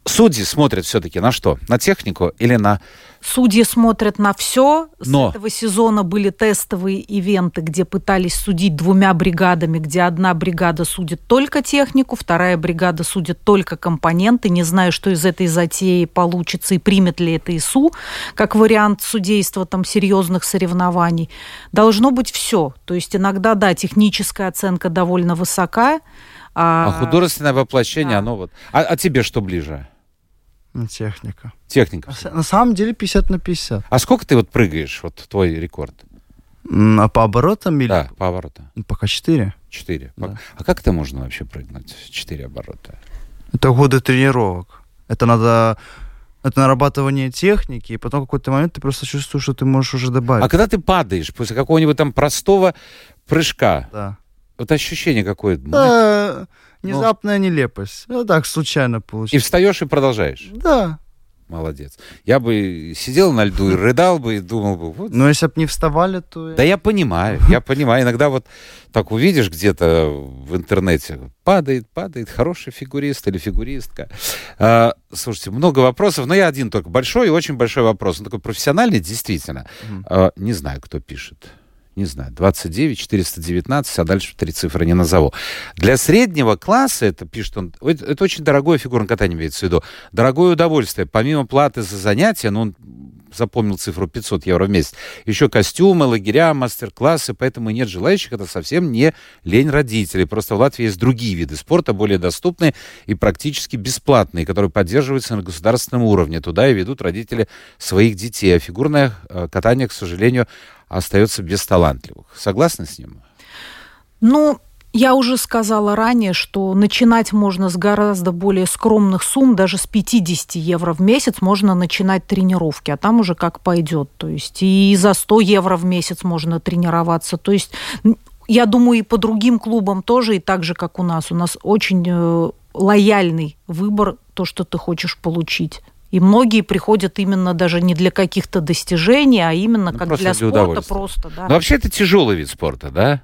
S1: Судьи смотрят все-таки на что? На технику или на...
S3: Судьи смотрят на все.
S1: Но.
S3: С этого сезона были тестовые ивенты, где пытались судить двумя бригадами, где одна бригада судит только технику, вторая бригада судит только компоненты. Не знаю, что из этой затеи получится и примет ли это ИСУ как вариант судейства там серьезных соревнований. Должно быть все. То есть иногда, да, техническая оценка довольно высока.
S1: А художественное воплощение,
S3: да.
S1: оно вот... А, а тебе что ближе?
S2: Техника.
S1: Техника.
S2: На с- На самом деле 50 на 50.
S1: А сколько ты вот прыгаешь, вот твой рекорд?
S2: А по оборотам или...
S1: Да, по обороту.
S2: Ну, Пока 4.
S1: Четыре.
S2: Да.
S1: А как это можно вообще прыгнуть? Четыре оборота.
S2: Это годы тренировок. Это надо... Это нарабатывание техники, и потом в какой-то момент ты просто чувствуешь, что ты можешь уже добавить.
S1: А когда ты падаешь после какого-нибудь там простого прыжка,
S2: Да.
S1: вот ощущение какое?
S2: Да, внезапная нелепость. Ну, так, случайно
S1: И
S2: получилось.
S1: встаешь и продолжаешь.
S2: Да.
S1: Молодец. Я бы сидел на льду и рыдал бы, и думал бы, вот.
S2: Но если бы не вставали, то...
S1: Да я понимаю, я понимаю. Иногда вот так увидишь где-то в интернете, падает, падает, хороший фигурист или фигуристка. А, слушайте, много вопросов, но я один только большой и очень большой вопрос. Он такой профессиональный, действительно. А, не знаю, кто пишет. Не знаю, 29, 419, а дальше три цифры не назову. Для среднего класса, это пишет он, это, это очень дорогое фигурное катание имеется в виду, дорогое удовольствие. Помимо платы за занятия, ну, запомнил цифру 500 евро в месяц. Еще костюмы, лагеря, мастер-классы, поэтому нет желающих. Это совсем не лень родителей. Просто в Латвии есть другие виды спорта, более доступные и практически бесплатные, которые поддерживаются на государственном уровне. Туда и ведут родители своих детей. А фигурное э, катание, к сожалению, остается без талантливых. Согласны с ним?
S3: Ну, я уже сказала ранее, что начинать можно с гораздо более скромных сумм, даже с 50 евро в месяц можно начинать тренировки, а там уже как пойдет. То есть и за 100 евро в месяц можно тренироваться. То есть я думаю, и по другим клубам тоже, и так же, как у нас. У нас очень э, лояльный выбор, то, что ты хочешь получить. И многие приходят именно даже не для каких-то достижений, а именно ну, как для, для спорта просто. Да.
S1: Но вообще это тяжелый вид спорта, да?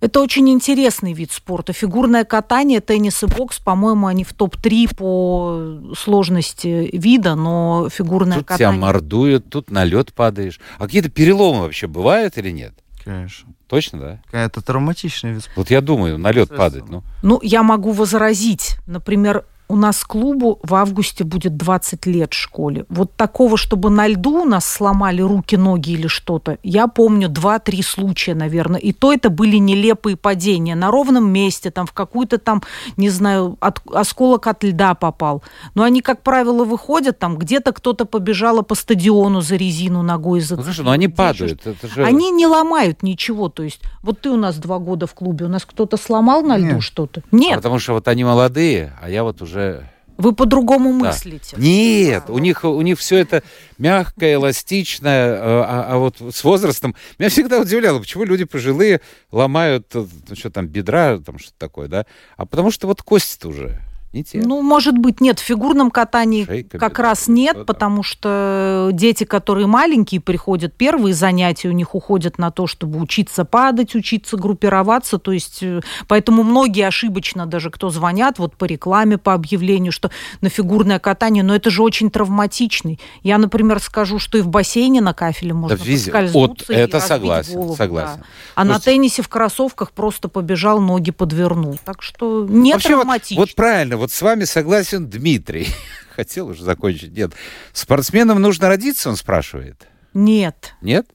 S3: Это очень интересный вид спорта. Фигурное катание, теннис и бокс, по-моему, они в топ-3 по сложности вида, но фигурное
S1: тут
S3: катание...
S1: Тут тебя мордуют, тут на лед падаешь. А какие-то переломы вообще бывают или нет?
S2: Конечно.
S1: Точно, да?
S2: Это травматичный вид спорта.
S1: Вот я думаю, на лед падать. Ну.
S3: ну, я могу возразить. Например, у нас клубу в августе будет 20 лет в школе. Вот такого, чтобы на льду у нас сломали руки, ноги или что-то, я помню 2-3 случая, наверное. И то это были нелепые падения. На ровном месте, там в какую-то там, не знаю, от, осколок от льда попал. Но они, как правило, выходят, там где-то кто-то побежала по стадиону за резину ногой. За...
S1: Ну, слушай, ну они падают. Это
S3: же... Они не ломают ничего. То есть вот ты у нас два года в клубе, у нас кто-то сломал на льду Нет. что-то? Нет. А
S1: потому что вот они молодые, а я вот уже уже...
S3: Вы по-другому да. мыслите?
S1: Нет, да. у них у них все это мягкое, эластичное, э, а, а вот с возрастом меня всегда удивляло, почему люди пожилые ломают, э, ну, что там бедра, там что-то такое, да? А потому что вот кости-то уже не те.
S3: Ну, может быть, нет. В фигурном катании Шейка, как раз нет, потому что дети, которые маленькие, приходят, первые занятия у них уходят на то, чтобы учиться падать, учиться группироваться. То есть, э, поэтому многие ошибочно даже, кто звонят, вот по рекламе, по объявлению, что на фигурное катание, но это же очень травматичный. Я, например, скажу, что и в бассейне на кафеле можно да, поскользнуться
S1: вот, это согласен,
S3: голову,
S1: согласен.
S3: Да. А Слушайте, на теннисе в кроссовках просто побежал, ноги подвернул. Так что не Вообще, травматично.
S1: Вот, вот правильно, вот с вами согласен Дмитрий. Хотел уже закончить. Нет. Спортсменам нужно родиться, он спрашивает.
S3: Нет.
S1: Нет?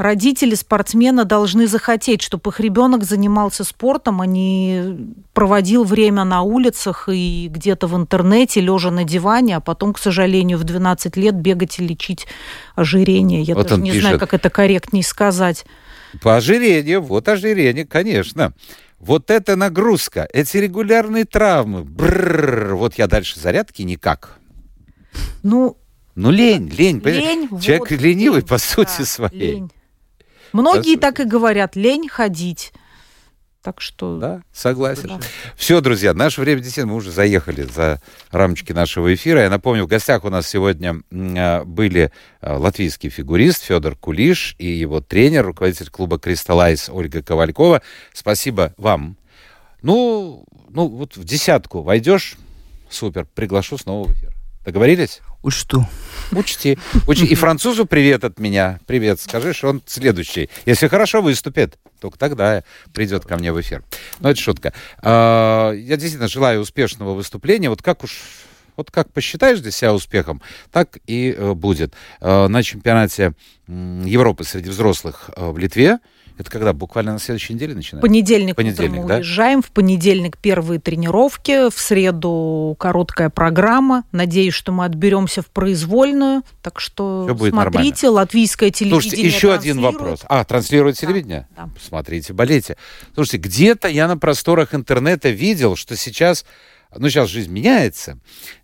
S3: Родители спортсмена должны захотеть, чтобы их ребенок занимался спортом, а не проводил время на улицах и где-то в интернете, лежа на диване, а потом, к сожалению, в 12 лет бегать и лечить ожирение. Я вот даже не пишет. знаю, как это корректнее сказать.
S1: По ожирению, вот ожирение, конечно. Вот эта нагрузка, эти регулярные травмы, бррр, вот я дальше зарядки никак.
S3: Ну,
S1: ну лень, лень. лень Человек вот, ленивый лень, по сути да, своей. Лень.
S3: Многие а, так и говорят, лень ходить. Так что...
S1: Да, согласен. Да. Все, друзья, наше время действительно, мы уже заехали за рамочки нашего эфира. Я напомню, в гостях у нас сегодня а, были а, латвийский фигурист Федор Кулиш и его тренер, руководитель клуба «Кристаллайз» Ольга Ковалькова. Спасибо вам. Ну, ну вот в десятку войдешь, супер, приглашу снова в эфир. Договорились?
S2: Учту.
S1: Учти. Учти. И французу привет от меня. Привет. Скажи, что он следующий. Если хорошо выступит, только тогда придет ко мне в эфир. Но это шутка. А, я действительно желаю успешного выступления. Вот как уж вот как посчитаешь для себя успехом, так и э, будет. Э, на чемпионате Европы среди взрослых э, в Литве это когда? Буквально на следующей неделе начинается?
S3: Понедельник, понедельник мы да? уезжаем. В понедельник первые тренировки, в среду короткая программа. Надеюсь, что мы отберемся в произвольную. Так что Все будет смотрите, нормально. латвийское телевидение
S1: Слушайте, еще один вопрос. А, транслирует телевидение? Да, да. Смотрите, болейте. Слушайте, где-то я на просторах интернета видел, что сейчас ну, сейчас жизнь меняется,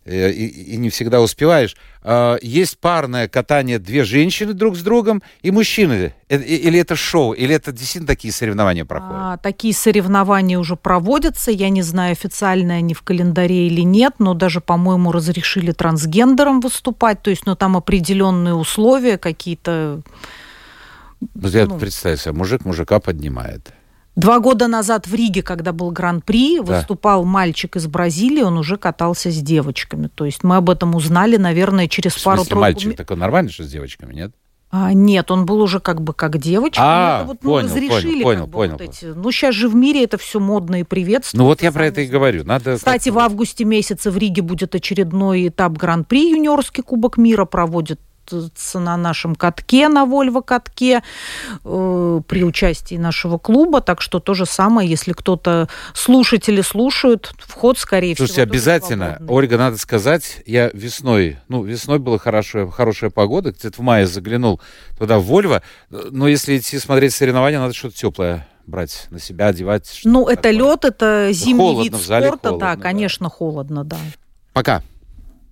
S1: э, и, и не всегда успеваешь. Э, есть парное катание две женщины друг с другом и мужчины. Э, или это шоу, или это действительно такие соревнования проходят? А,
S3: такие соревнования уже проводятся. Я не знаю, официально они в календаре или нет, но даже, по-моему, разрешили трансгендерам выступать. То есть, ну, там определенные условия какие-то...
S1: Ну, я представь себе, мужик мужика поднимает.
S3: Два года назад в Риге, когда был гран-при, да. выступал мальчик из Бразилии, он уже катался с девочками. То есть мы об этом узнали, наверное, через пару-тройку...
S1: мальчик такой нормальный, что с девочками, нет?
S3: А, нет, он был уже как бы как девочка.
S1: А,
S3: это вот, ну,
S1: понял,
S3: разрешили
S1: понял,
S3: как бы
S1: понял,
S3: вот
S1: понял.
S3: эти. Ну, сейчас же в мире это все модно и приветствуется.
S1: Ну вот я про это и говорю. Надо
S3: Кстати, в августе месяце в Риге будет очередной этап Гран-при юниорский Кубок мира проводится на нашем катке, на Вольво-катке, э, при участии нашего клуба. Так что то же самое, если кто-то слушатели слушают, вход, скорее
S1: Слушайте,
S3: всего,
S1: обязательно,
S3: свободный.
S1: Ольга, надо сказать, я весной, ну, весной была хорошая, хорошая погода, где-то в мае заглянул туда, в Вольво, но если идти смотреть соревнования, надо что-то теплое брать на себя, одевать.
S3: Ну, это
S1: такое.
S3: лед, это зимний
S1: холодно,
S3: вид спорта,
S1: холодно,
S3: да,
S1: да.
S3: конечно, холодно, да.
S1: Пока.